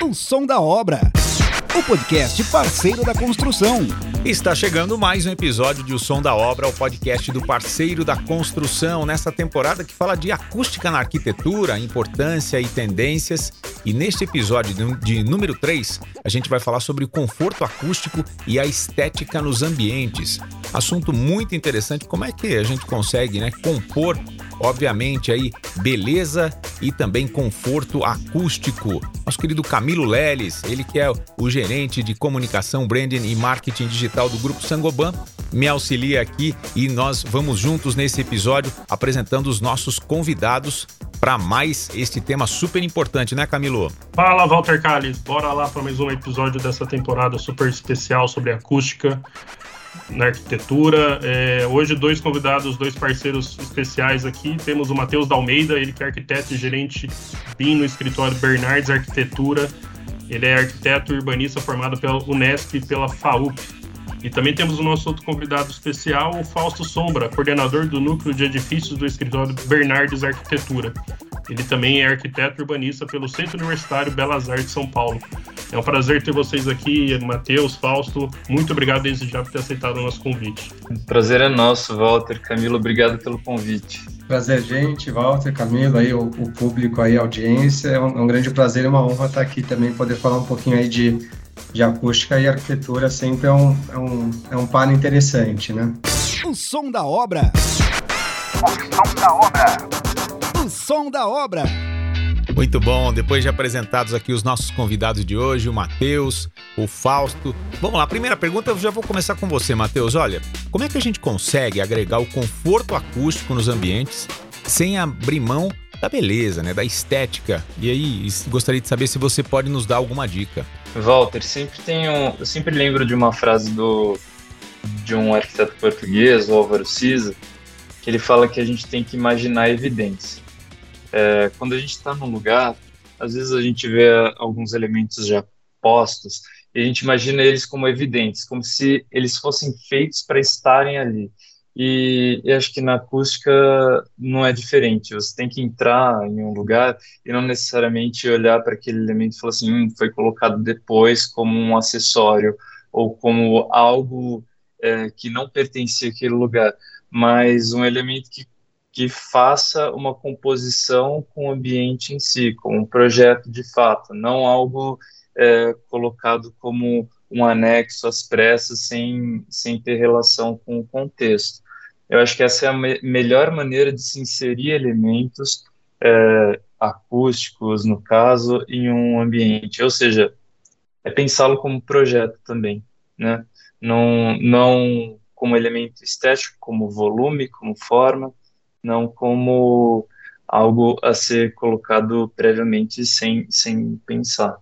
O som da obra. O podcast parceiro da construção. Está chegando mais um episódio de O Som da Obra, o podcast do parceiro da construção, nessa temporada que fala de acústica na arquitetura, importância e tendências. E neste episódio de número 3, a gente vai falar sobre o conforto acústico e a estética nos ambientes. Assunto muito interessante, como é que a gente consegue né, compor obviamente aí beleza e também conforto acústico. Nosso querido Camilo Leles, ele que é o gerente de comunicação, branding e marketing digital do grupo Sangoban, me auxilia aqui e nós vamos juntos nesse episódio apresentando os nossos convidados para mais este tema super importante, né, Camilo? Fala, Walter Calles. Bora lá para mais um episódio dessa temporada super especial sobre acústica na arquitetura. É, hoje, dois convidados, dois parceiros especiais aqui. Temos o Matheus Dalmeida, ele que é arquiteto e gerente BIM no escritório Bernardes Arquitetura. Ele é arquiteto urbanista formado pela Unesp e pela FAUP. E também temos o nosso outro convidado especial, o Fausto Sombra, coordenador do núcleo de edifícios do escritório Bernardes Arquitetura. Ele também é arquiteto urbanista pelo Centro Universitário Belas Artes de São Paulo. É um prazer ter vocês aqui, Matheus, Fausto. Muito obrigado desde já por ter aceitado o nosso convite. prazer é nosso, Walter. Camilo, obrigado pelo convite. Prazer, gente, Walter, Camilo, aí, o, o público aí, a audiência. É um, é um, grande prazer e uma honra estar aqui também, poder falar um pouquinho aí de, de acústica e arquitetura. Sempre é um, é um, é um par interessante, né? O som da obra. O som da obra som da obra. Muito bom, depois de apresentados aqui os nossos convidados de hoje, o Matheus, o Fausto. Vamos lá, primeira pergunta, eu já vou começar com você, Matheus. Olha, como é que a gente consegue agregar o conforto acústico nos ambientes sem abrir mão da beleza, né, da estética? E aí, gostaria de saber se você pode nos dar alguma dica. Walter, sempre tenho, eu sempre lembro de uma frase do de um arquiteto português, o Álvaro Siza, que ele fala que a gente tem que imaginar a evidência. É, quando a gente está num lugar, às vezes a gente vê alguns elementos já postos e a gente imagina eles como evidentes, como se eles fossem feitos para estarem ali. E, e, acho que na acústica não é diferente. Você tem que entrar em um lugar e não necessariamente olhar para aquele elemento e falar assim, hum, foi colocado depois como um acessório ou como algo é, que não pertencia àquele lugar, mas um elemento que que faça uma composição com o ambiente em si, com um projeto de fato, não algo é, colocado como um anexo às pressas sem, sem ter relação com o contexto. Eu acho que essa é a me melhor maneira de se inserir elementos é, acústicos, no caso, em um ambiente, ou seja, é pensá-lo como projeto também, né? Não, não como elemento estético, como volume, como forma, não como algo a ser colocado previamente sem, sem pensar.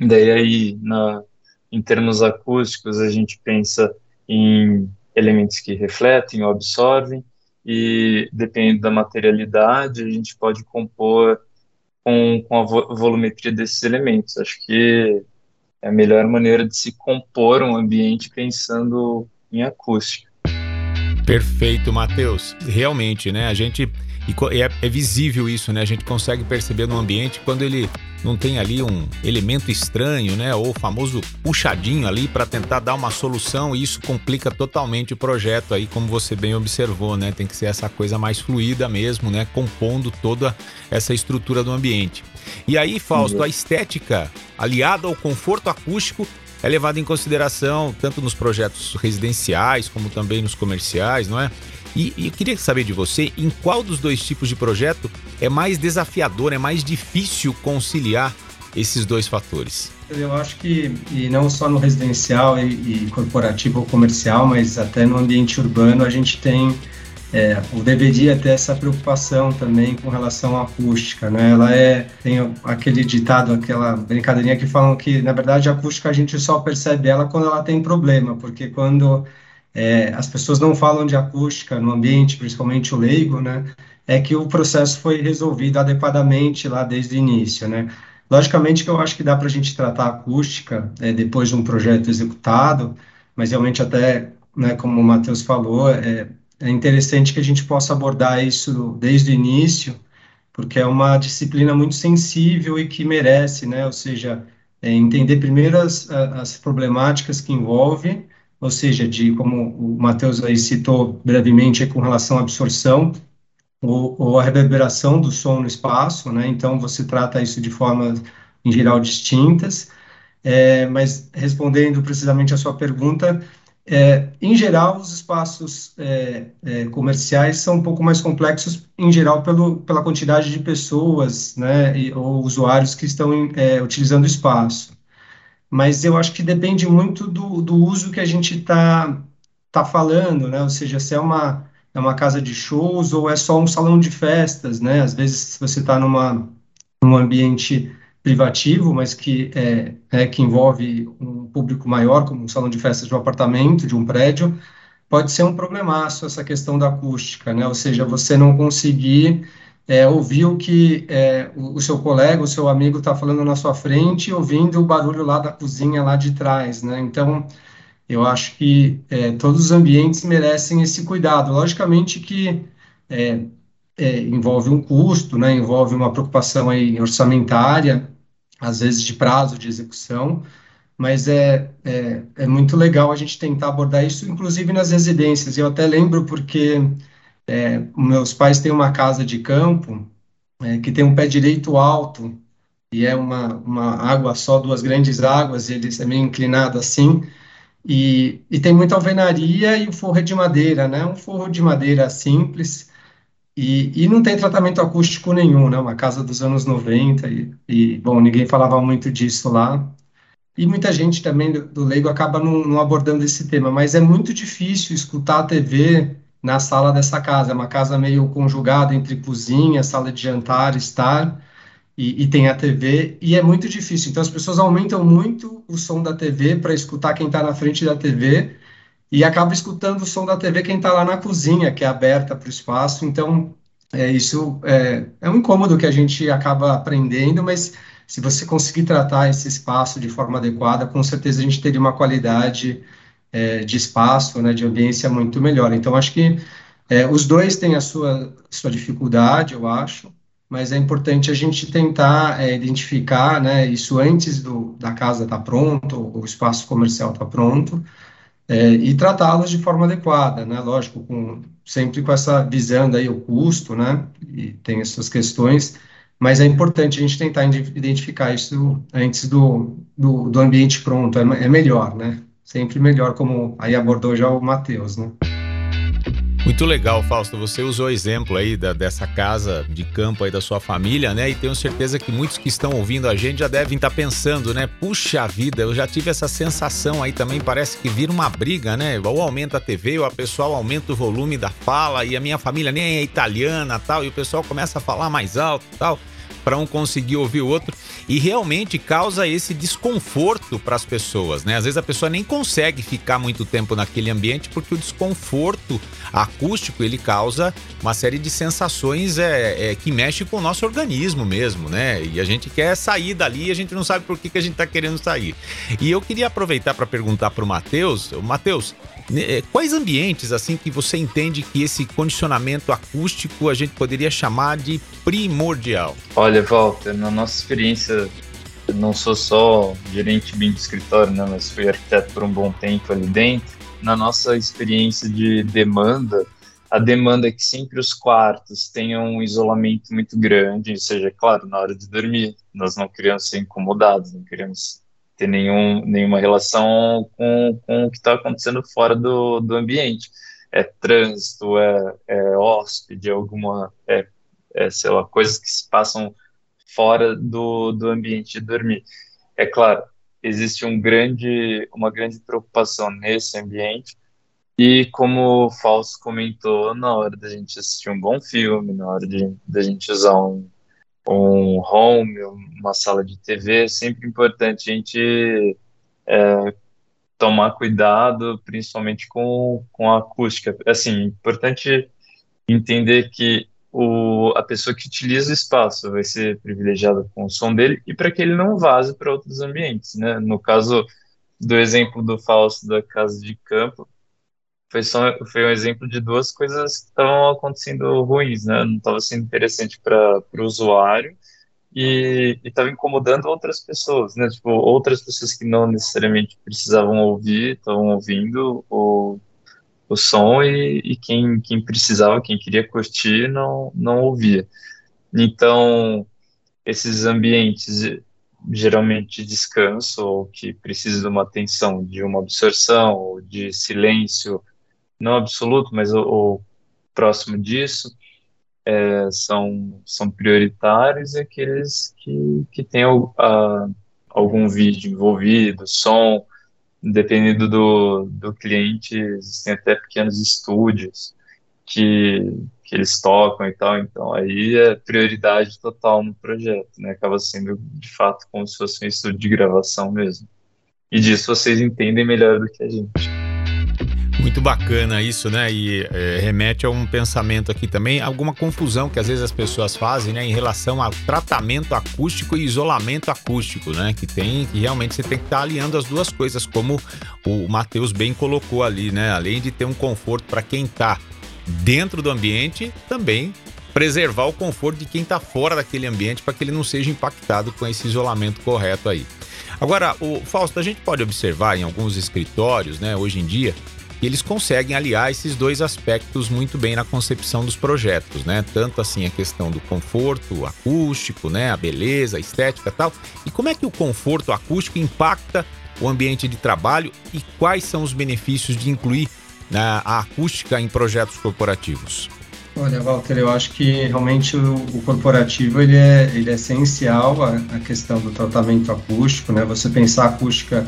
Daí aí, na, em termos acústicos, a gente pensa em elementos que refletem ou absorvem, e dependendo da materialidade, a gente pode compor com, com a volumetria desses elementos. Acho que é a melhor maneira de se compor um ambiente pensando em acústica. Perfeito, Matheus. Realmente, né? A gente. E é, é, visível isso, né? A gente consegue perceber no ambiente quando ele não tem ali um elemento estranho, né? Ou o famoso puxadinho ali para tentar dar uma solução e isso complica totalmente o projeto aí, como você bem observou, né? Tem que ser essa coisa mais fluida mesmo, né? Compondo toda essa estrutura do ambiente. E aí, Fausto, a estética aliada ao conforto acústico é levado em consideração tanto nos projetos residenciais como também nos comerciais, não é? E, e eu queria saber de você em qual dos dois tipos de projeto é mais desafiador, é mais difícil conciliar esses dois fatores. Eu acho que, e não só no residencial e, e corporativo ou comercial, mas até no ambiente urbano, a gente tem é, deveria ter essa preocupação também com relação à acústica, né? Ela é tem aquele ditado, aquela brincadeirinha que falam que na verdade a acústica a gente só percebe ela quando ela tem problema, porque quando é, as pessoas não falam de acústica no ambiente, principalmente o leigo, né? É que o processo foi resolvido adequadamente lá desde o início, né? Logicamente que eu acho que dá para a gente tratar a acústica é, depois de um projeto executado, mas realmente até, né, como o Matheus falou, é, é interessante que a gente possa abordar isso desde o início, porque é uma disciplina muito sensível e que merece, né? Ou seja, é, entender primeiro as, as problemáticas que envolve, ou seja, de como o Matheus aí citou brevemente com relação à absorção ou, ou a reverberação do som no espaço, né? Então você trata isso de formas em geral distintas. É, mas respondendo precisamente a sua pergunta, é, em geral, os espaços é, é, comerciais são um pouco mais complexos, em geral, pelo, pela quantidade de pessoas né, e, ou usuários que estão é, utilizando o espaço. Mas eu acho que depende muito do, do uso que a gente está tá falando, né? ou seja, se é uma, é uma casa de shows ou é só um salão de festas. Né? Às vezes, se você está num ambiente privativo, mas que, é, é, que envolve um público maior, como um salão de festas de um apartamento, de um prédio, pode ser um problemaço essa questão da acústica, né? Ou seja, você não conseguir é, ouvir o que é, o, o, seu colega, o seu amigo está falando na sua frente, ouvindo o barulho lá da cozinha lá de trás, né? Então, eu acho que é, todos os ambientes merecem esse cuidado. Logicamente que é, é, envolve um custo, né? Envolve uma preocupação aí orçamentária, às vezes de prazo de execução, mas é, é, é, muito legal a gente tentar abordar isso, inclusive nas residências. Eu até lembro porque é, meus pais têm uma casa de campo é, que tem um pé direito alto e é uma, uma água só, duas grandes águas, e ele é meio inclinado assim, e, e tem muita alvenaria e o forro de madeira, né? Um forro de madeira simples, e, e não tem tratamento acústico nenhum, né? Uma casa dos anos 90 e, e bom, ninguém falava muito disso lá. E muita gente também do, do leigo acaba não, não, abordando esse tema, mas é muito difícil escutar a TV na sala dessa casa. É uma casa meio conjugada entre cozinha, sala de jantar, estar, e, e tem a TV, e é muito difícil. Então as pessoas aumentam muito o som da TV para escutar quem está na frente da TV, e acaba escutando o som da TV quem está lá na cozinha, que é aberta para o espaço. Então, é, isso é, é um incômodo que a gente acaba aprendendo, mas se você conseguir tratar esse espaço de forma adequada, com certeza a gente teria uma qualidade é, de espaço, né, de ambiência muito melhor. Então, acho que é, os dois têm a sua, sua dificuldade, eu acho, mas é importante a gente tentar é, identificar né, isso antes do, da casa estar tá pronto, o espaço comercial estar tá pronto, é, e tratá-los de forma adequada, né? Lógico, com, sempre com essa visão aí o custo, né? E tem essas questões, mas é importante a gente tentar identificar isso antes do, do, do ambiente pronto, é, é melhor, né? Sempre melhor, como aí abordou já o Matheus, né? Muito legal, Fausto. Você usou o exemplo aí da, dessa casa de campo aí da sua família, né? E tenho certeza que muitos que estão ouvindo a gente já devem estar pensando, né? Puxa vida, eu já tive essa sensação aí também. Parece que vira uma briga, né? Ou aumenta a TV, ou a pessoal aumenta o volume da fala, e a minha família nem é italiana tal, e o pessoal começa a falar mais alto tal para um conseguir ouvir o outro e realmente causa esse desconforto para as pessoas, né? Às vezes a pessoa nem consegue ficar muito tempo naquele ambiente porque o desconforto acústico ele causa uma série de sensações é, é que mexe com o nosso organismo mesmo, né? E a gente quer sair dali e a gente não sabe por que, que a gente está querendo sair. E eu queria aproveitar para perguntar para o Matheus, Matheus, né, é, quais ambientes assim que você entende que esse condicionamento acústico a gente poderia chamar de primordial? Olha, Walter, na nossa experiência, eu não sou só gerente bem de escritório, né, mas fui arquiteto por um bom tempo ali dentro. Na nossa experiência de demanda, a demanda é que sempre os quartos tenham um isolamento muito grande, ou seja, claro, na hora de dormir, nós não queremos ser incomodados, não queremos ter nenhum, nenhuma relação com, com o que está acontecendo fora do, do ambiente. É trânsito, é, é hóspede, alguma, é, é, sei lá, coisas que se passam fora do, do ambiente de dormir. É claro, existe um grande, uma grande preocupação nesse ambiente, e como o Fausto comentou, na hora da gente assistir um bom filme, na hora da gente usar um, um home, uma sala de TV, é sempre importante a gente é, tomar cuidado, principalmente com, com a acústica. Assim, importante entender que o, a pessoa que utiliza o espaço vai ser privilegiada com o som dele e para que ele não vaze para outros ambientes, né? No caso do exemplo do Fausto da casa de campo, foi só foi um exemplo de duas coisas que estavam acontecendo ruins, né? Não estava sendo interessante para o usuário e estava incomodando outras pessoas, né? Tipo, outras pessoas que não necessariamente precisavam ouvir, estavam ouvindo o, o som e, e quem, quem precisava, quem queria curtir, não, não ouvia. Então, esses ambientes geralmente de descanso ou que precisam de uma atenção, de uma absorção, ou de silêncio, não absoluto, mas o, o próximo disso, é, são, são prioritários e aqueles que, que têm a, algum vídeo envolvido, som, dependendo do, do cliente, existem até pequenos estúdios que, que eles tocam e tal, então aí é prioridade total no projeto, né? Acaba sendo de fato como se fosse um estúdio de gravação mesmo. E disso vocês entendem melhor do que a gente. Muito bacana isso, né? E é, remete a um pensamento aqui também, alguma confusão que às vezes as pessoas fazem, né, em relação ao tratamento acústico e isolamento acústico, né? Que tem que realmente você tem que estar tá alinhando as duas coisas, como o Matheus bem colocou ali, né? Além de ter um conforto para quem está dentro do ambiente, também preservar o conforto de quem está fora daquele ambiente para que ele não seja impactado com esse isolamento correto aí. Agora, o Fausto, a gente pode observar em alguns escritórios, né, hoje em dia, que eles conseguem aliar esses dois aspectos muito bem na concepção dos projetos, né? Tanto assim a questão do conforto acústico, né, a beleza, a estética, tal. E como é que o conforto acústico impacta o ambiente de trabalho e quais são os benefícios de incluir né, a acústica em projetos corporativos? Olha, Walter, eu acho que realmente o, o corporativo ele é, ele é essencial a, a, questão do tratamento acústico, né? Você pensar a acústica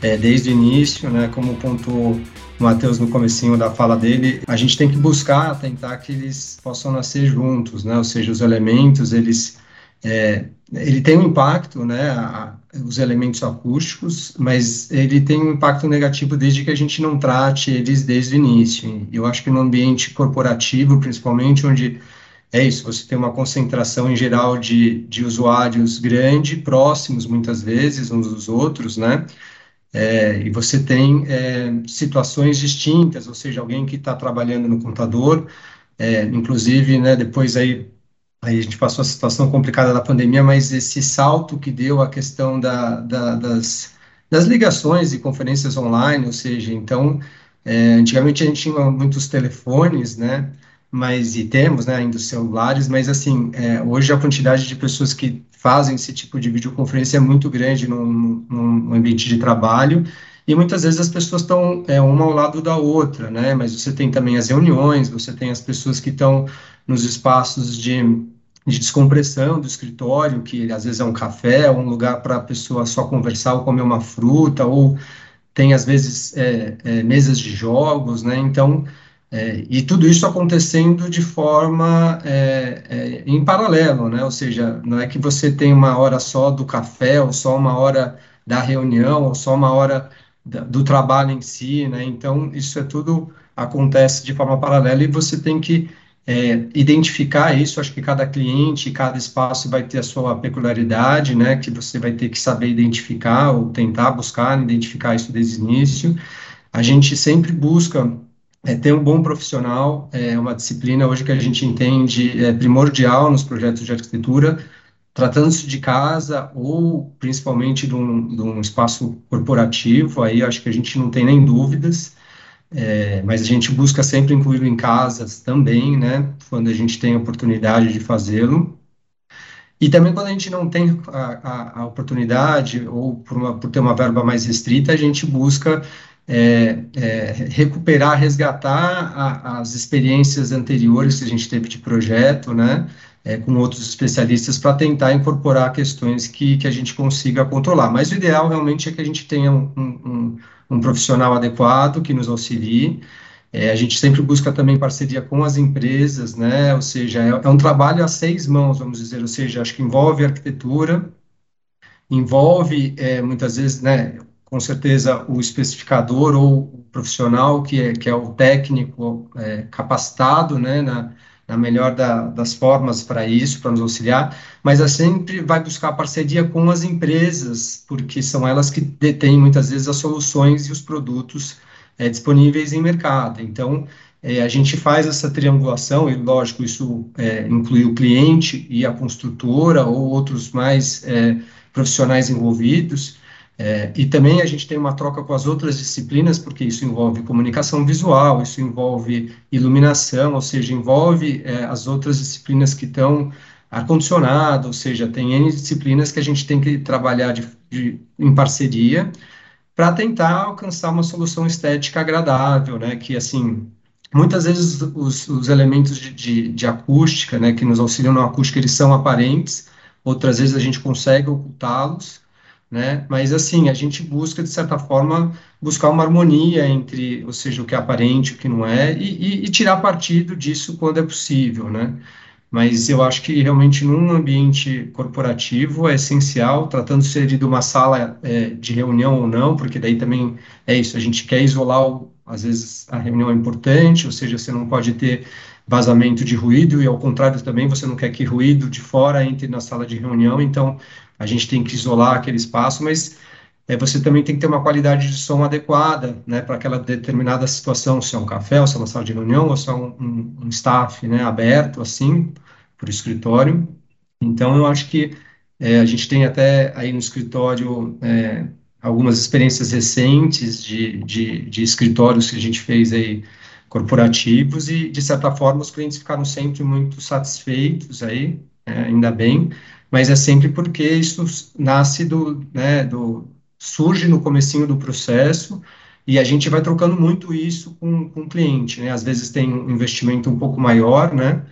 é, desde o início, né? Como pontuou Matheus no comecinho da fala dele, a gente tem que buscar, tentar que eles possam nascer juntos, né? Ou seja, os elementos, eles é, ele tem um impacto, né, a, os elementos acústicos, mas ele tem um impacto negativo desde que a gente não trate eles desde o início. Eu acho que no ambiente corporativo, principalmente, onde é isso, você tem uma concentração em geral de, de usuários grande, próximos muitas vezes uns dos outros, né, é, e você tem é, situações distintas, ou seja, alguém que está trabalhando no computador, é, inclusive, né, depois aí Aí a gente passou a situação complicada da pandemia, mas esse salto que deu a questão da, da, das, das ligações e conferências online, ou seja, então, é, antigamente a gente tinha muitos telefones, né, mas, e temos, né, ainda os celulares, mas, assim, é, hoje a quantidade de pessoas que fazem esse tipo de videoconferência é muito grande num, num ambiente de trabalho, e muitas vezes as pessoas estão é, uma ao lado da outra, né, mas você tem também as reuniões, você tem as pessoas que estão nos espaços de de descompressão do escritório, que às vezes é um café, um lugar para a pessoa só conversar ou comer uma fruta, ou tem às vezes é, é, mesas de jogos, né? Então, é, e tudo isso acontecendo de forma é, é, em paralelo, né? Ou seja, não é que você tem uma hora só do café, ou só uma hora da reunião, ou só uma hora da, do trabalho em si, né? Então, isso é tudo acontece de forma paralela e você tem que é, identificar isso, acho que cada cliente, cada espaço vai ter a sua peculiaridade, né, que você vai ter que saber identificar ou tentar buscar identificar isso desde o início. A gente sempre busca é, ter um bom profissional, é uma disciplina hoje que a gente entende é, primordial nos projetos de arquitetura, tratando-se de casa ou principalmente de um, de um espaço corporativo, aí acho que a gente não tem nem dúvidas, é, mas a gente busca sempre incluí-lo em casas também, né, quando a gente tem a oportunidade de fazê-lo. E também quando a gente não tem a, a, a oportunidade, ou por, uma, por, ter uma verba mais restrita, a gente busca é, é, recuperar, resgatar a, as experiências anteriores que a gente teve de projeto, né, é, com outros especialistas, para tentar incorporar questões que, que a gente consiga controlar. Mas o ideal realmente é que a gente tenha um, um um profissional adequado que nos auxilie. É, a gente sempre busca também parceria com as empresas, né? Ou seja, é, é, um trabalho a seis mãos, vamos dizer. Ou seja, acho que envolve arquitetura, envolve é, muitas vezes, né? Com certeza o especificador ou o profissional que é, que é o técnico é, capacitado, né? Na, na melhor da, das formas para isso, para nos auxiliar, mas a sempre vai buscar parceria com as empresas, porque são elas que detêm muitas vezes as soluções e os produtos é, disponíveis em mercado. Então, é, a gente faz essa triangulação, e lógico, isso é, inclui o cliente e a construtora ou outros mais é, profissionais envolvidos, é, e também a gente tem uma troca com as outras disciplinas, porque isso envolve comunicação visual, isso envolve iluminação, ou seja, envolve é, as outras disciplinas que estão ar-condicionado, ou seja, tem N disciplinas que a gente tem que trabalhar de, de, em parceria para tentar alcançar uma solução estética agradável, né, que assim, muitas vezes os, os elementos de, de, de, acústica, né, que nos auxiliam na acústica, eles são aparentes, outras vezes a gente consegue ocultá-los, né? Mas assim, a gente busca de certa forma buscar uma harmonia entre, ou seja, o que é aparente, o que não é, e, e, e tirar partido disso quando é possível, né? Mas eu acho que realmente num ambiente corporativo é essencial, tratando-se de uma sala é, de reunião ou não, porque daí também é isso, a gente quer isolar, o, às vezes a reunião é importante, ou seja, você não pode ter vazamento de ruído, e ao contrário também, você não quer que ruído de fora entre na sala de reunião, então a gente tem que isolar aquele espaço, mas é, você também tem que ter uma qualidade de som adequada, né, para aquela determinada situação, se é um café, ou se é uma sala de reunião, ou se é um, um, um staff, né, aberto, assim, para o escritório. Então, eu acho que é, a gente tem até aí no escritório é, algumas experiências recentes de, de, de escritórios que a gente fez aí corporativos e, de certa forma, os clientes ficaram sempre muito satisfeitos aí, é, ainda bem, mas é sempre porque isso nasce do, né, do surge no comecinho do processo e a gente vai trocando muito isso com, com o cliente, né? Às vezes tem um investimento um pouco maior, né?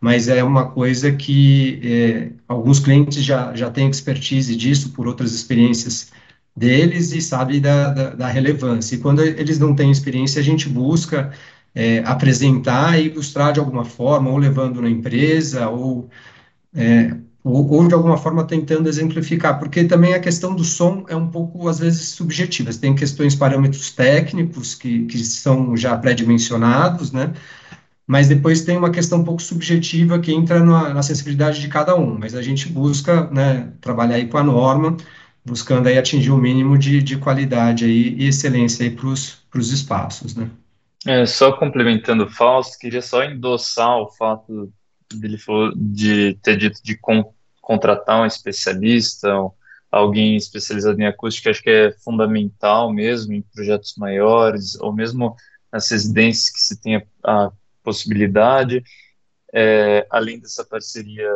Mas é uma coisa que é, alguns clientes já, já têm expertise disso por outras experiências deles e sabe da, da, da relevância. E quando eles não têm experiência, a gente busca é, apresentar e ilustrar de alguma forma, ou levando na empresa, ou é, ou, ou, de alguma forma tentando exemplificar, porque também a questão do som é um pouco, às vezes, subjetiva. Tem questões, parâmetros técnicos que, que são já pré-dimensionados, né? Mas depois tem uma questão um pouco subjetiva que entra na, na sensibilidade de cada um. Mas a gente busca, né, trabalhar aí com a norma, buscando aí atingir o mínimo de, de qualidade aí e excelência aí para os espaços, né? É, só complementando o Fausto, queria só endossar o fato dele falou de ter dito de contratar um especialista, alguém especializado em acústica, acho que é fundamental mesmo em projetos maiores, ou mesmo nas residências que se tenha a possibilidade, é, além dessa parceria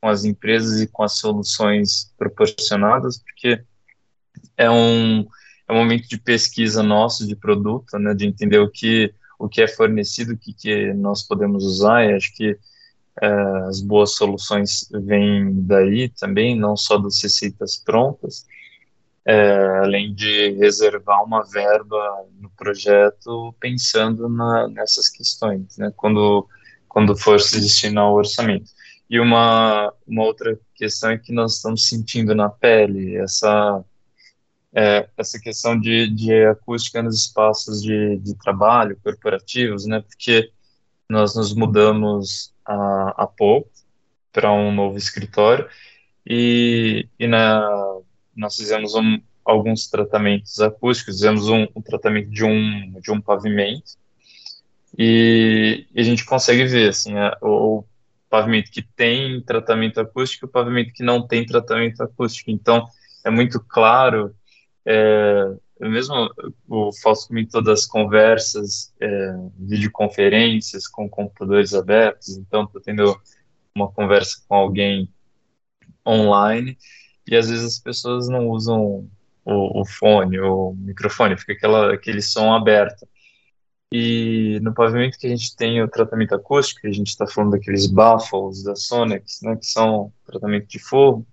com as empresas e com as soluções proporcionadas, porque é um, é um momento de pesquisa nosso de produto, né, de entender o que o que é fornecido, o que, que nós podemos usar, e acho que as boas soluções vêm daí também, não só das receitas prontas, é, além de reservar uma verba no projeto pensando na, nessas questões, né, quando, quando for se destinar ao orçamento. E uma, uma outra questão é que nós estamos sentindo na pele essa, é, essa questão de, de acústica nos espaços de, de trabalho corporativos, né, porque nós nos mudamos há, há pouco para um novo escritório e, e na, nós fizemos um, alguns tratamentos acústicos, fizemos um, um, tratamento de um, de um pavimento e, e a gente consegue ver assim, a, o, pavimento que tem tratamento acústico e o pavimento que não tem tratamento acústico. Então, é muito claro é, mesmo o Fausto comentou das conversas, é, videoconferências com computadores abertos, então estou tendo uma conversa com alguém online e às vezes as pessoas não usam o, o fone, o microfone, fica aquela, aquele som aberto. E no pavimento que a gente tem o tratamento acústico, a gente está falando daqueles baffles da Sonex, né, que são tratamento de fogo,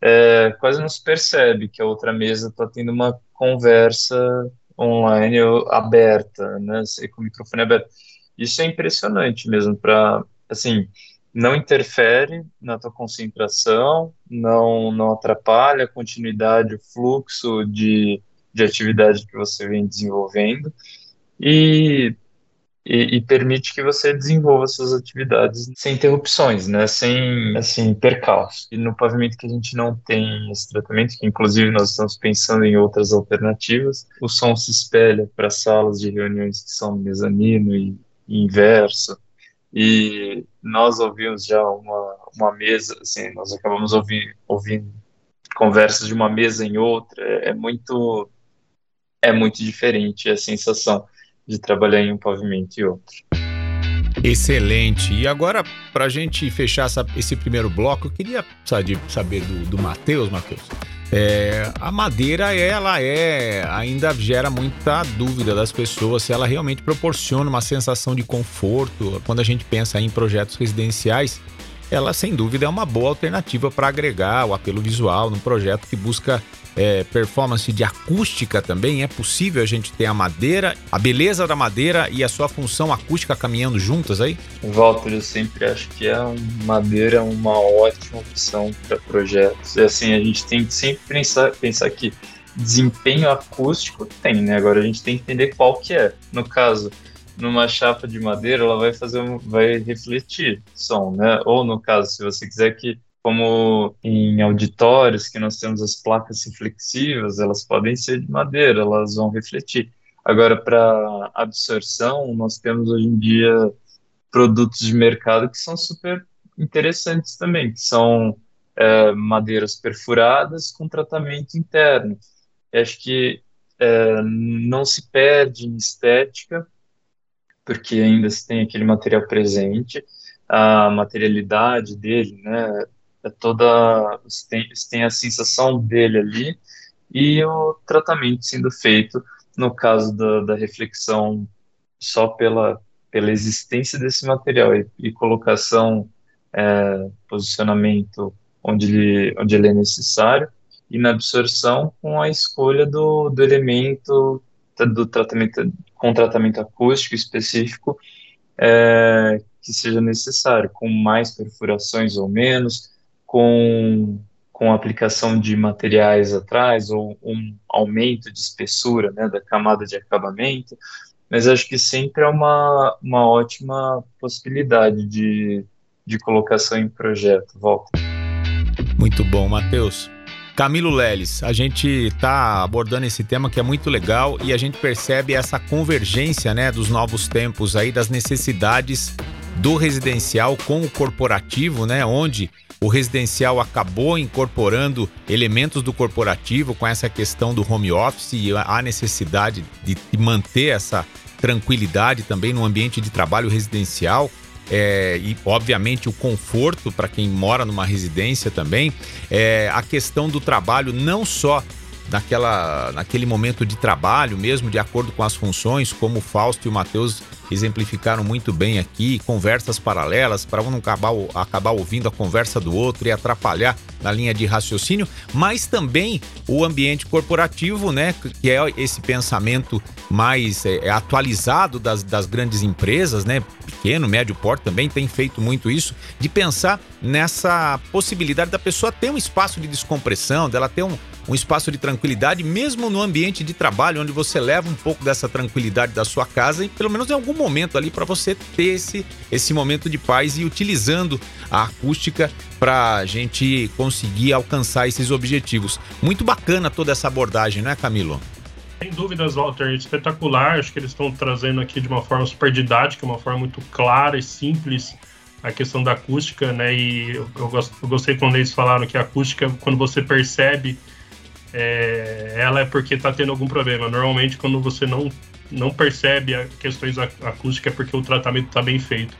é, quase não se percebe que a outra mesa está tendo uma conversa online aberta, né, com o microfone aberto. Isso é impressionante mesmo, para, assim, não interfere na tua concentração, não, não atrapalha a continuidade, o fluxo de, de atividade que você vem desenvolvendo, e e, e, permite que você desenvolva suas atividades sem interrupções, né? Sem, assim, percalços. E no pavimento que a gente não tem esse tratamento, que inclusive nós estamos pensando em outras alternativas, o som se espelha para salas de reuniões que são mezanino e, e inverso. E nós ouvimos já uma, uma mesa, assim, nós acabamos ouvindo, ouvindo conversas de uma mesa em outra, é, é muito é muito diferente a sensação de trabalhar em um pavimento e outro. Excelente. E agora, para a gente fechar essa, esse primeiro bloco, eu queria sabe, saber do, do Matheus, Matheus. É, a madeira, ela é ainda gera muita dúvida das pessoas se ela realmente proporciona uma sensação de conforto quando a gente pensa em projetos residenciais ela sem dúvida é uma boa alternativa para agregar o apelo visual num projeto que busca é, performance de acústica também. É possível a gente ter a madeira, a beleza da madeira e a sua função acústica caminhando juntas aí? Walter, eu sempre acho que a madeira uma ótima opção para projetos. E assim, a gente tem que sempre pensar, pensar que desempenho acústico tem, né? Agora a gente tem que entender qual que é. No caso, numa chapa de madeira, ela vai fazer, vai refletir som, né? Ou no caso, se você quiser que, como em auditórios que nós temos as placas reflexivas, elas podem ser de madeira, elas vão refletir. Agora, para absorção, nós temos hoje em dia produtos de mercado que são super interessantes também, que são é, madeiras perfuradas com tratamento interno. Eu acho que é, não se perde em estética, porque ainda se tem aquele material presente, a materialidade dele, né, é toda, você tem, você tem a sensação dele ali, e o tratamento sendo feito, no caso da, da reflexão, só pela, pela existência desse material e, e colocação, é, posicionamento onde ele, onde ele é necessário, e na absorção com a escolha do, do elemento do tratamento com tratamento acústico específico é, que seja necessário, com mais perfurações ou menos, com, com aplicação de materiais atrás ou um aumento de espessura né, da camada de acabamento, mas acho que sempre é uma, uma ótima possibilidade de, de colocação em projeto. Volta. Muito bom, Matheus. Camilo Leles, a gente está abordando esse tema que é muito legal e a gente percebe essa convergência né, dos novos tempos aí, das necessidades do residencial com o corporativo, né, onde o residencial acabou incorporando elementos do corporativo com essa questão do home office e a necessidade de manter essa tranquilidade também no ambiente de trabalho residencial é, e obviamente o conforto para quem mora numa residência também, é, a questão do trabalho não só naquela, naquele momento de trabalho mesmo, de acordo com as funções, como o Fausto e o Matheus exemplificaram muito bem aqui, conversas paralelas para um não acabar, acabar ouvindo a conversa do outro e atrapalhar na linha de raciocínio, mas também o ambiente corporativo, né, que é esse pensamento mais é, é, atualizado das, das grandes empresas, né, pequeno, médio porte também tem feito muito isso, de pensar nessa possibilidade da pessoa ter um espaço de descompressão, dela ter um, um espaço de tranquilidade, mesmo no ambiente de trabalho, onde você leva um pouco dessa tranquilidade da sua casa e pelo menos em algum momento ali para você ter esse, esse momento de paz e utilizando a acústica para a gente conseguir alcançar esses objetivos. Muito bacana toda essa abordagem, né, Camilo? Sem dúvidas, Walter, espetacular. Acho que eles estão trazendo aqui de uma forma super didática, uma forma muito clara e simples a questão da acústica, né? E eu, eu, eu gostei quando eles falaram que a acústica, quando você percebe é, ela é porque está tendo algum problema. Normalmente, quando você não não percebe questões acústicas é porque o tratamento está bem feito.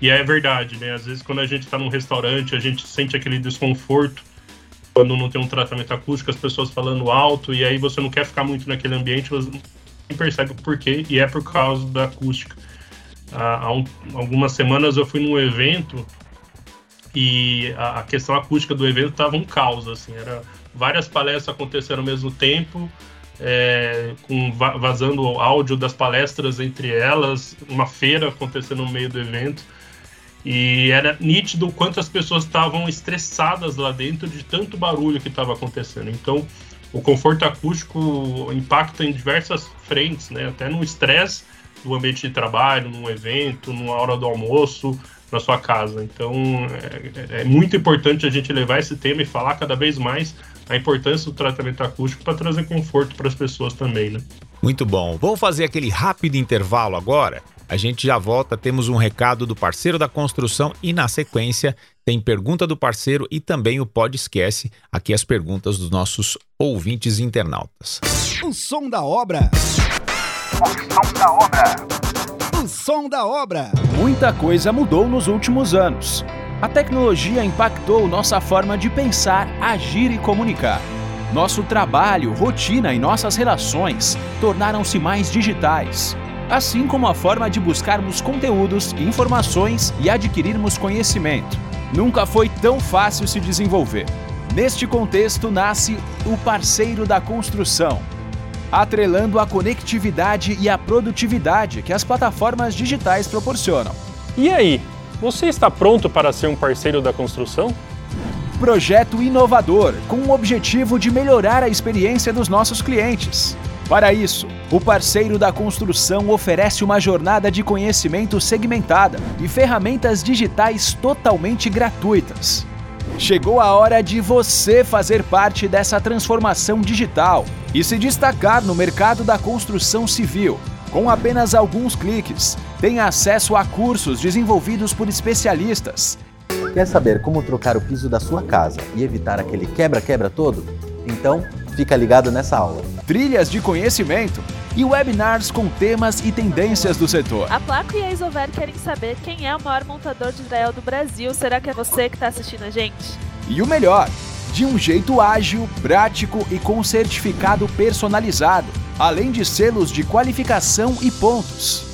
E é verdade, né? Às vezes quando a gente está num restaurante, a gente sente aquele desconforto quando não tem um tratamento acústico, as pessoas falando alto, e aí você não quer ficar muito naquele ambiente, você não percebe o porquê, e é por causa da acústica. Há, um, algumas semanas eu fui num evento e a, a questão acústica do evento estava um caos, assim, era várias palestras acontecendo ao mesmo tempo, é, com vazando áudio das palestras entre elas, uma feira acontecendo no meio do evento. E era nítido quantas pessoas estavam estressadas lá dentro de tanto barulho que estava acontecendo. Então, o conforto acústico impacta em diversas frentes, né? Até no estresse do ambiente de trabalho, num evento, numa hora do almoço, na sua casa. Então é, é, muito importante a gente levar esse tema e falar cada vez mais a importância do tratamento acústico para trazer conforto para as pessoas também, né? Muito bom. Vamos fazer aquele rápido intervalo agora. A gente já volta, temos um recado do parceiro da construção e na sequência tem pergunta do parceiro e também o Pod Esquece, aqui as perguntas dos nossos ouvintes internautas. O som da obra. O som da obra. O som da obra. Muita coisa mudou nos últimos anos. A tecnologia impactou nossa forma de pensar, agir e comunicar. Nosso trabalho, rotina e nossas relações tornaram-se mais digitais, assim como a forma de buscarmos conteúdos, informações e adquirirmos conhecimento. Nunca foi tão fácil se desenvolver. Neste contexto nasce o parceiro da construção, atrelando a conectividade e a produtividade que as plataformas digitais proporcionam. E aí, você está pronto para ser um parceiro da construção? Projeto inovador com o objetivo de melhorar a experiência dos nossos clientes. Para isso, o parceiro da construção oferece uma jornada de conhecimento segmentada e ferramentas digitais totalmente gratuitas. Chegou a hora de você fazer parte dessa transformação digital e se destacar no mercado da construção civil. Com apenas alguns cliques, tem acesso a cursos desenvolvidos por especialistas. Quer saber como trocar o piso da sua casa e evitar aquele quebra-quebra todo? Então, fica ligado nessa aula. Trilhas de conhecimento e webinars com temas e tendências do setor. A Placo e a Isover querem saber quem é o maior montador de Israel do Brasil. Será que é você que está assistindo a gente? E o melhor, de um jeito ágil, prático e com certificado personalizado, além de selos de qualificação e pontos.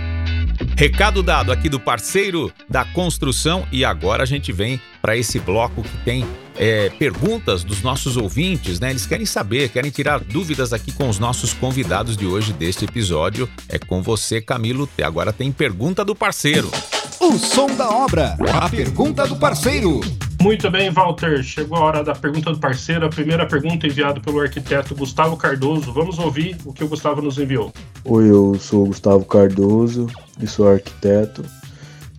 Recado dado aqui do parceiro da construção e agora a gente vem para esse bloco que tem é, perguntas dos nossos ouvintes, né? Eles querem saber, querem tirar dúvidas aqui com os nossos convidados de hoje deste episódio. É com você, Camilo. Agora tem pergunta do parceiro. O som da obra. A pergunta do parceiro. Muito bem, Walter. Chegou a hora da pergunta do parceiro. A primeira pergunta enviada pelo arquiteto Gustavo Cardoso. Vamos ouvir o que o Gustavo nos enviou. Oi, eu sou o Gustavo Cardoso e sou arquiteto.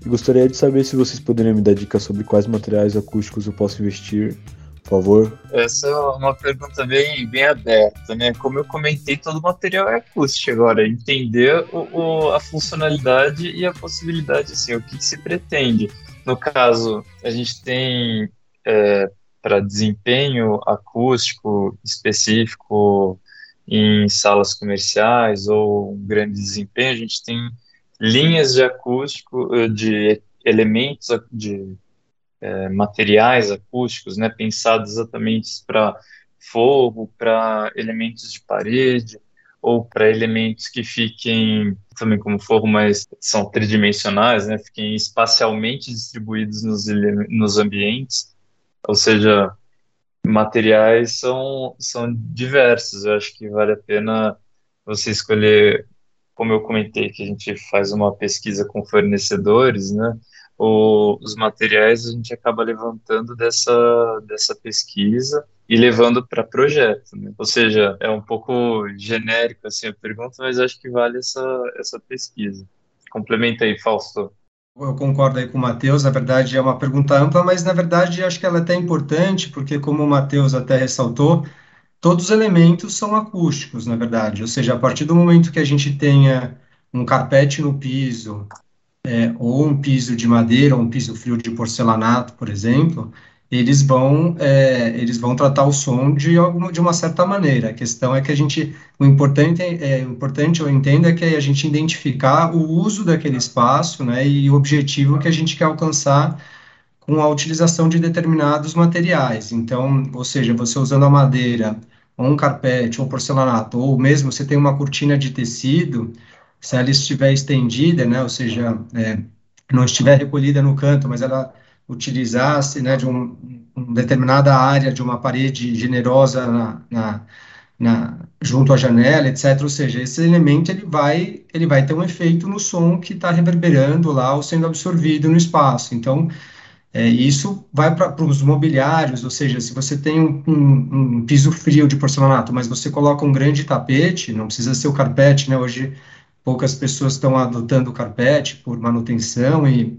E gostaria de saber se vocês poderiam me dar dicas sobre quais materiais acústicos eu posso investir, por favor. Essa é uma pergunta bem, bem aberta, né? Como eu comentei, todo material é acústico agora. Entender o, o, a funcionalidade e a possibilidade, assim, o que, que se pretende. No caso, a gente tem é, para desempenho acústico específico em salas comerciais ou um grande desempenho, a gente tem linhas de acústico, eh, de elementos, de é, materiais acústicos, né, pensados exatamente para fogo, para elementos de parede, ou para elementos que fiquem também como forro, mas são tridimensionais, né, fiquem espacialmente distribuídos nos, nos ambientes, ou seja, materiais são, são diversos, eu acho que vale a pena você escolher, como eu comentei, que a gente faz uma pesquisa com fornecedores, né, o, os materiais a gente acaba levantando dessa, dessa pesquisa e levando para projeto. Né? Ou seja, é um pouco genérico assim a pergunta, mas acho que vale essa, essa pesquisa. Complementa aí, Fausto. Eu concordo aí com o Matheus, na verdade é uma pergunta ampla, mas na verdade acho que ela é até importante, porque como o Matheus até ressaltou, todos os elementos são acústicos, na verdade, ou seja, a partir do momento que a gente tenha um carpete no piso, é, ou um piso de madeira, ou um piso frio de porcelanato, por exemplo, eles vão é, eles vão tratar o som de alguma de uma certa maneira. A questão é que a gente o importante é, é importante eu entendo é que a gente identificar o uso daquele espaço, né, e o objetivo que a gente quer alcançar com a utilização de determinados materiais. Então, ou seja, você usando a madeira, ou um carpete, ou porcelanato, ou mesmo você tem uma cortina de tecido, se ela estiver estendida, né, ou seja, é, não estiver recolhida no canto, mas ela utilizasse né, de um, uma determinada área de uma parede generosa na, na, na, junto à janela, etc. Ou seja, esse elemento ele vai, ele vai ter um efeito no som que está reverberando lá ou sendo absorvido no espaço. Então, é, isso vai para os mobiliários, ou seja, se você tem um, um, um, piso frio de porcelanato, mas você coloca um grande tapete, não precisa ser o carpete, né? Hoje poucas pessoas estão adotando o carpete por manutenção e,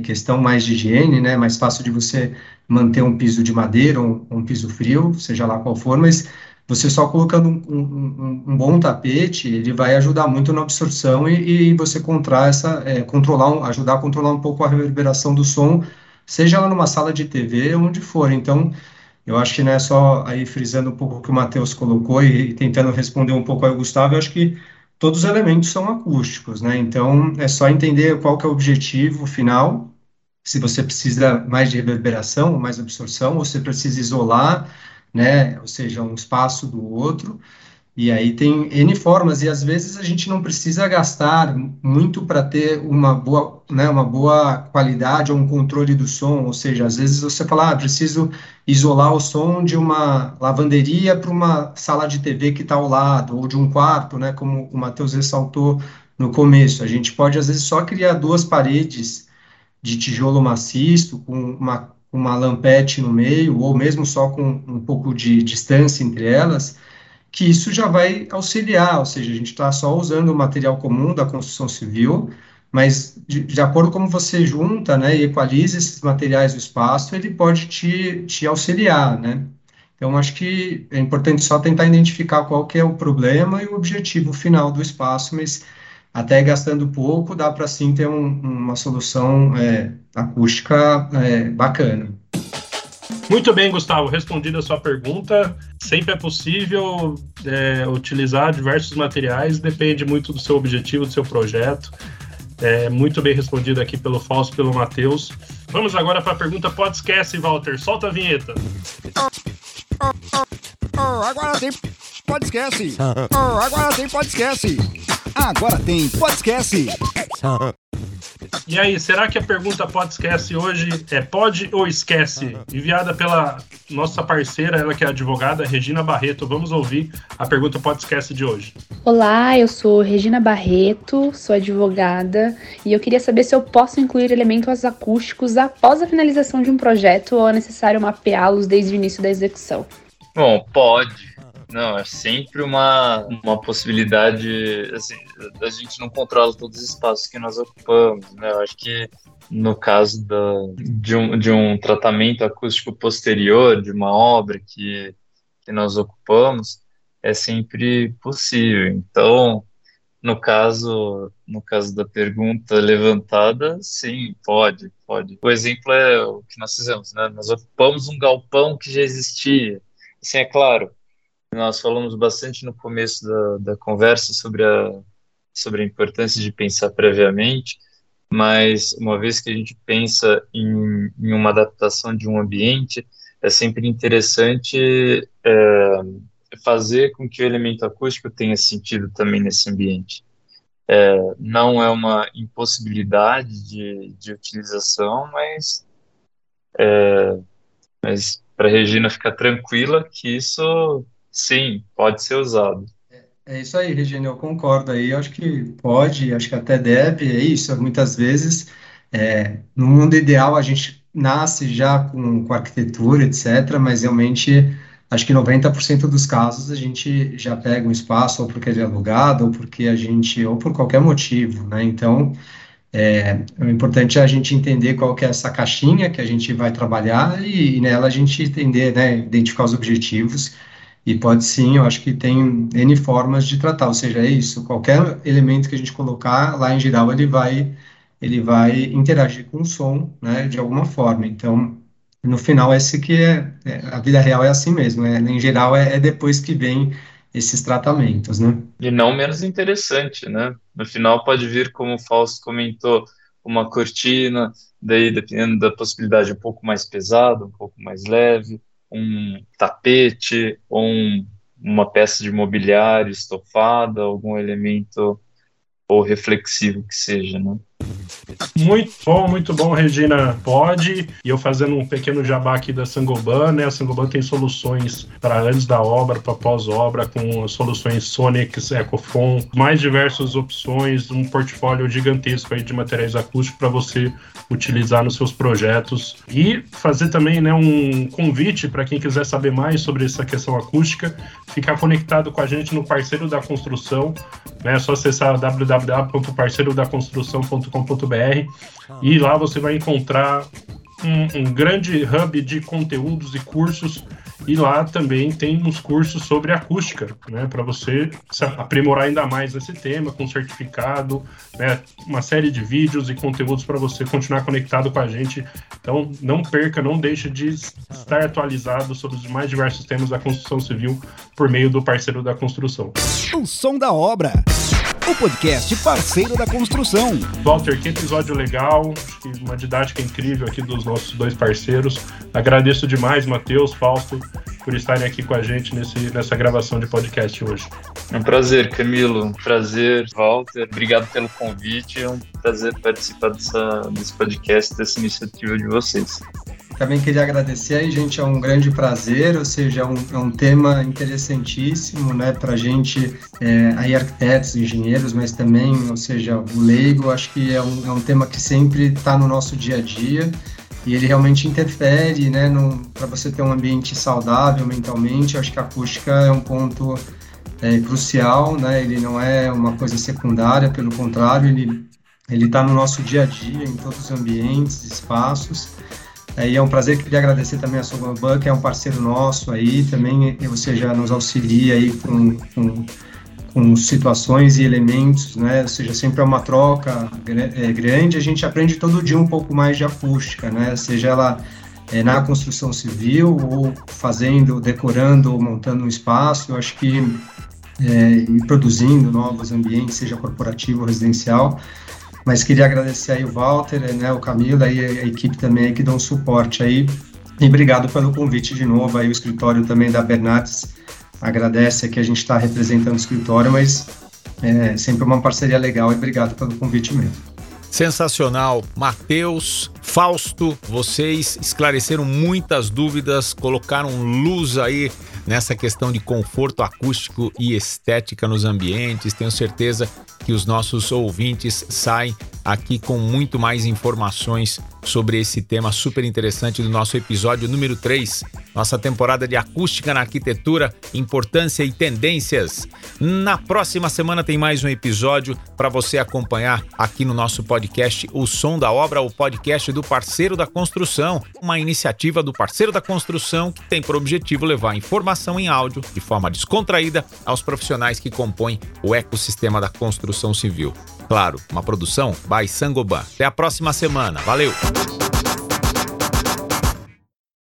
questão mais de higiene, né? Mais fácil de você manter um piso de madeira ou um, um piso frio, seja lá qual for, mas você só colocando um, um, bom tapete, ele vai ajudar muito na absorção e, e você essa, é, controlar, ajudar a controlar um pouco a reverberação do som seja lá numa sala de TV, onde for. Então, eu acho que não é só aí frisando um pouco o que o Matheus colocou e, e, tentando responder um pouco ao Gustavo, eu acho que todos os elementos são acústicos, né? Então, é só entender qual que é o objetivo final, se você precisa mais de reverberação ou mais absorção, ou se precisa isolar, né? Ou seja, um espaço do outro. E aí tem N formas, e às vezes a gente não precisa gastar muito para ter uma boa, né, uma boa qualidade ou um controle do som, ou seja, às vezes você fala, ah, preciso isolar o som de uma lavanderia para uma sala de TV que está ao lado, ou de um quarto, né, como o Matheus ressaltou no começo. A gente pode, às vezes, só criar duas paredes de tijolo maciço, com uma, uma lampete no meio, ou mesmo só com um pouco de distância entre elas, que isso já vai auxiliar, ou seja, a gente está só usando o material comum da construção civil, mas de, de, acordo com como você junta, né, e equaliza esses materiais do espaço, ele pode te, te auxiliar, né? Então, acho que é importante só tentar identificar qual que é o problema e o objetivo final do espaço, mas até gastando pouco, dá para sim ter um, uma solução é, acústica é, bacana. Muito bem, Gustavo. Respondida a sua pergunta, sempre é possível é, utilizar diversos materiais, depende muito do seu objetivo, do seu projeto. É, muito bem respondido aqui pelo Fausto pelo Matheus. Vamos agora para a pergunta podcast, Walter. Solta a vinheta. Agora tem podcast. agora tem podcast. Agora tem podcast. E aí, será que a pergunta pode esquece hoje é pode ou esquece? Enviada pela nossa parceira, ela que é advogada, Regina Barreto. Vamos ouvir a pergunta pode esquece de hoje. Olá, eu sou Regina Barreto, sou advogada e eu queria saber se eu posso incluir elementos acústicos após a finalização de um projeto ou é necessário mapeá-los desde o início da execução. Bom, pode. Não, é sempre uma, uma possibilidade. Assim, a gente não controla todos os espaços que nós ocupamos, né? Eu acho que no caso da, de, um, de um tratamento acústico posterior de uma obra que, que nós ocupamos, é sempre possível. Então, no caso, no caso da pergunta levantada, sim, pode, pode. O exemplo é o que nós fizemos, né? Nós ocupamos um galpão que já existia. Assim, é claro, nós falamos bastante no começo da, da conversa sobre a, sobre a importância de pensar previamente, mas uma vez que a gente pensa em, em uma adaptação de um ambiente, é sempre interessante é, fazer com que o elemento acústico tenha sentido também nesse ambiente. É, não é uma impossibilidade de, de utilização, mas, é, mas para a Regina ficar tranquila que isso Sim, pode ser usado. É isso aí, Regina, eu concordo aí. Acho que pode, acho que até deve, é isso. Muitas vezes, é, no mundo ideal, a gente nasce já com, com arquitetura, etc., mas realmente, acho que 90% dos casos a gente já pega um espaço, ou porque é alugado, ou porque a gente, ou por qualquer motivo, né? Então, é, o importante é a gente entender qual que é essa caixinha que a gente vai trabalhar e, e nela a gente entender, né, identificar os objetivos e pode sim, eu acho que tem N formas de tratar, ou seja, é isso, qualquer elemento que a gente colocar lá em geral, ele vai, ele vai interagir com o som, né, de alguma forma. Então, no final, esse que é, é, a vida real é assim mesmo, é, em geral é, é depois que vem esses tratamentos, né? E não menos interessante, né? No final pode vir, como o Fausto comentou, uma cortina, daí dependendo da possibilidade um pouco mais pesada, um pouco mais leve, um tapete ou um, uma peça de mobiliário estofada, algum elemento ou reflexivo que seja, né? Muito bom, muito bom, Regina. Pode. E eu fazendo um pequeno jabá aqui da Sangoban, né? A Sangoban tem soluções para antes da obra, para pós-obra, com soluções Sonics, Ecofon, mais diversas opções, um portfólio gigantesco aí de materiais acústicos para você utilizar nos seus projetos. E fazer também né, um convite para quem quiser saber mais sobre essa questão acústica, ficar conectado com a gente no Parceiro da Construção. Né? É só acessar www.parceirodaconstrução.com.br e lá você vai encontrar um, um, grande hub de conteúdos e cursos e lá também tem uns cursos sobre acústica, né, para você aprimorar ainda mais esse tema com certificado, né, uma série de vídeos e conteúdos para você continuar conectado com a gente. Então, não perca, não deixe de estar atualizado sobre os mais diversos temas da construção civil por meio do parceiro da construção. O som da obra o podcast parceiro da construção. Walter, que episódio legal, uma didática incrível aqui dos nossos dois parceiros. Agradeço demais, Matheus, Fausto, por estarem aqui com a gente nesse, nessa gravação de podcast hoje. É um prazer, Camilo. Um prazer, Walter. Obrigado pelo convite. É um prazer participar dessa, desse podcast, dessa iniciativa de vocês. Também queria agradecer aí, gente, é um grande prazer, ou seja, é um, é um tema interessantíssimo, né, para a gente, é, aí arquitetos, engenheiros, mas também, ou seja, o leigo, acho que é um, é um tema que sempre está no nosso dia a dia e ele realmente interfere, né, para você ter um ambiente saudável mentalmente, acho que a acústica é um ponto é, crucial, né, ele não é uma coisa secundária, pelo contrário, ele ele está no nosso dia a dia, em todos os ambientes, espaços, é, e é um prazer, queria agradecer também a Sogoban, que é um parceiro nosso aí, também você já nos auxilia aí com, com, com situações e elementos, né? Ou seja, sempre é uma troca é, grande, a gente aprende todo dia um pouco mais de acústica, né? Seja ela é, na construção civil ou fazendo, decorando ou montando um espaço, eu acho que é, e produzindo novos ambientes, seja corporativo ou residencial, mas queria agradecer aí o Walter, né, o Camila e a equipe também que dão suporte aí. E obrigado pelo convite de novo aí, o escritório também da Bernardes agradece que a gente está representando o escritório, mas é sempre uma parceria legal e obrigado pelo convite mesmo. Sensacional. Matheus, Fausto, vocês esclareceram muitas dúvidas, colocaram luz aí nessa questão de conforto acústico e estética nos ambientes. Tenho certeza que os nossos ouvintes saem aqui com muito mais informações sobre esse tema super interessante do nosso episódio número 3, nossa temporada de acústica na arquitetura, importância e tendências. Na próxima semana tem mais um episódio para você acompanhar aqui no nosso podcast O Som da Obra, o podcast do Parceiro da Construção, uma iniciativa do Parceiro da Construção que tem por objetivo levar informação em áudio de forma descontraída aos profissionais que compõem o ecossistema da construção civil. Claro, uma produção by Sangoban. Até a próxima semana. Valeu!